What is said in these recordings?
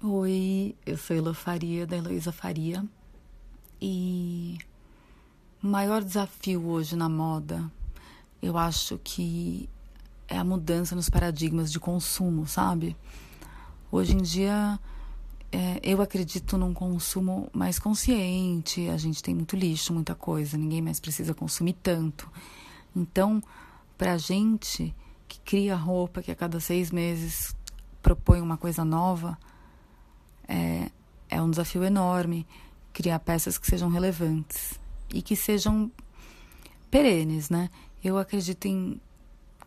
Oi, eu sou Elo Faria, da Heloísa Faria. E o maior desafio hoje na moda, eu acho que é a mudança nos paradigmas de consumo, sabe? Hoje em dia, é, eu acredito num consumo mais consciente, a gente tem muito lixo, muita coisa, ninguém mais precisa consumir tanto. Então, pra gente que cria roupa, que a cada seis meses propõe uma coisa nova, é, é um desafio enorme criar peças que sejam relevantes e que sejam perenes, né? Eu acredito em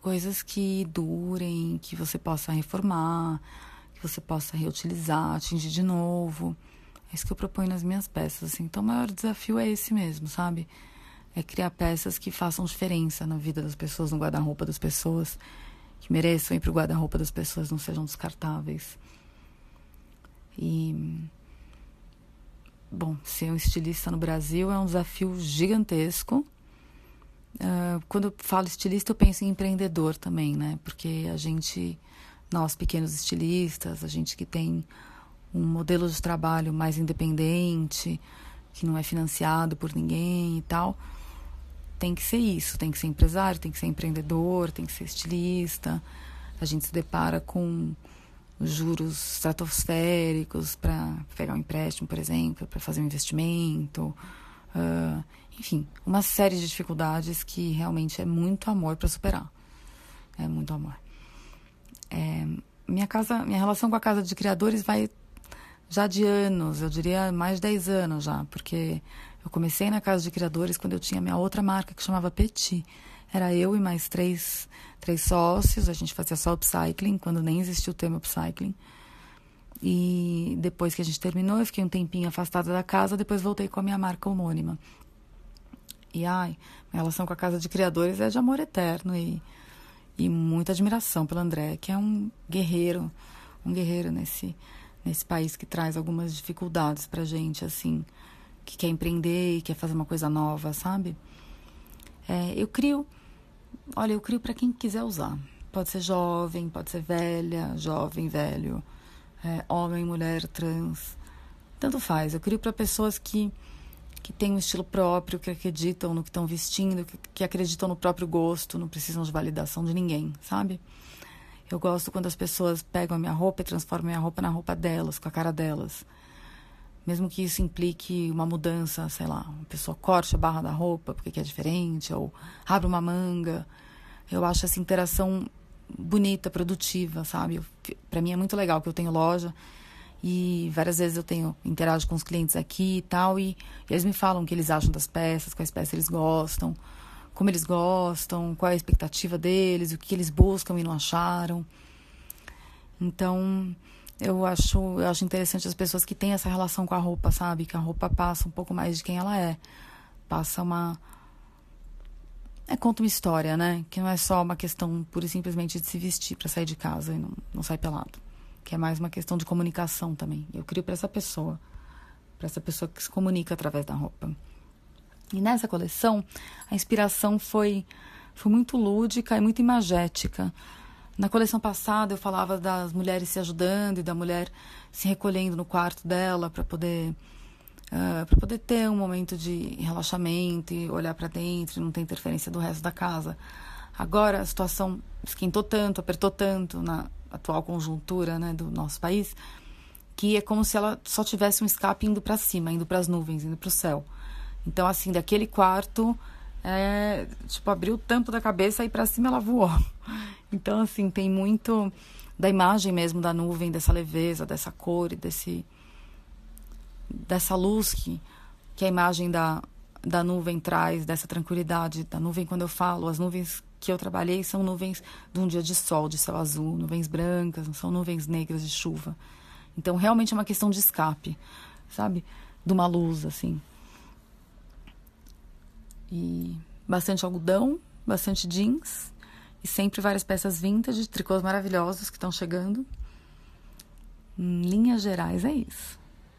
coisas que durem, que você possa reformar, que você possa reutilizar, atingir de novo. É isso que eu proponho nas minhas peças. Assim. Então, o maior desafio é esse mesmo, sabe? É criar peças que façam diferença na vida das pessoas, no guarda-roupa das pessoas, que mereçam ir para o guarda-roupa das pessoas, não sejam descartáveis. E. Bom, ser um estilista no Brasil é um desafio gigantesco. Uh, quando eu falo estilista, eu penso em empreendedor também, né? Porque a gente, nós pequenos estilistas, a gente que tem um modelo de trabalho mais independente, que não é financiado por ninguém e tal, tem que ser isso, tem que ser empresário, tem que ser empreendedor, tem que ser estilista. A gente se depara com juros estratosféricos para pegar um empréstimo, por exemplo, para fazer um investimento. Uh, enfim, uma série de dificuldades que realmente é muito amor para superar. É muito amor. É, minha casa, minha relação com a casa de criadores vai já de anos, eu diria mais de 10 anos já, porque eu comecei na casa de criadores quando eu tinha minha outra marca que chamava Petit. Era eu e mais três, três sócios, a gente fazia só upcycling, quando nem existia o termo upcycling. E depois que a gente terminou, eu fiquei um tempinho afastada da casa, depois voltei com a minha marca homônima. E ai, minha relação com a casa de criadores é de amor eterno e, e muita admiração pelo André, que é um guerreiro, um guerreiro nesse, nesse país que traz algumas dificuldades pra gente, assim, que quer empreender e quer fazer uma coisa nova, sabe? É, eu crio Olha, eu crio para quem quiser usar. Pode ser jovem, pode ser velha, jovem, velho, é, homem, mulher, trans. Tanto faz. Eu crio para pessoas que, que têm um estilo próprio, que acreditam no que estão vestindo, que, que acreditam no próprio gosto, não precisam de validação de ninguém, sabe? Eu gosto quando as pessoas pegam a minha roupa e transformam a minha roupa na roupa delas, com a cara delas. Mesmo que isso implique uma mudança, sei lá, uma pessoa corte a barra da roupa porque é diferente, ou abre uma manga. Eu acho essa interação bonita, produtiva, sabe? Para mim é muito legal que eu tenho loja e várias vezes eu tenho interajo com os clientes aqui e tal e, e eles me falam o que eles acham das peças, quais peças eles gostam, como eles gostam, qual é a expectativa deles, o que eles buscam e não acharam. Então, eu acho, eu acho interessante as pessoas que têm essa relação com a roupa, sabe? Que a roupa passa um pouco mais de quem ela é. Passa uma. É, conta uma história, né? Que não é só uma questão pura e simplesmente de se vestir para sair de casa e não, não sair pelado. Que é mais uma questão de comunicação também. Eu crio para essa pessoa. Para essa pessoa que se comunica através da roupa. E nessa coleção, a inspiração foi, foi muito lúdica e muito imagética. Na coleção passada eu falava das mulheres se ajudando e da mulher se recolhendo no quarto dela para poder uh, ah, para poder ter um momento de relaxamento e olhar para dentro, e não ter interferência do resto da casa. Agora a situação esquentou tanto, apertou tanto na atual conjuntura, né, do nosso país, que é como se ela só tivesse um escape indo para cima, indo para as nuvens, indo para o céu. Então assim, daquele quarto é, tipo, abriu o tampo da cabeça e para cima ela voou. Então, assim, tem muito da imagem mesmo da nuvem, dessa leveza, dessa cor desse, dessa luz que, que a imagem da, da nuvem traz, dessa tranquilidade da nuvem. Quando eu falo, as nuvens que eu trabalhei são nuvens de um dia de sol, de céu azul, nuvens brancas, não são nuvens negras de chuva. Então, realmente é uma questão de escape, sabe? De uma luz, assim. E bastante algodão, bastante jeans e sempre várias peças vintage, tricôs maravilhosos que estão chegando. Em linhas gerais, é isso.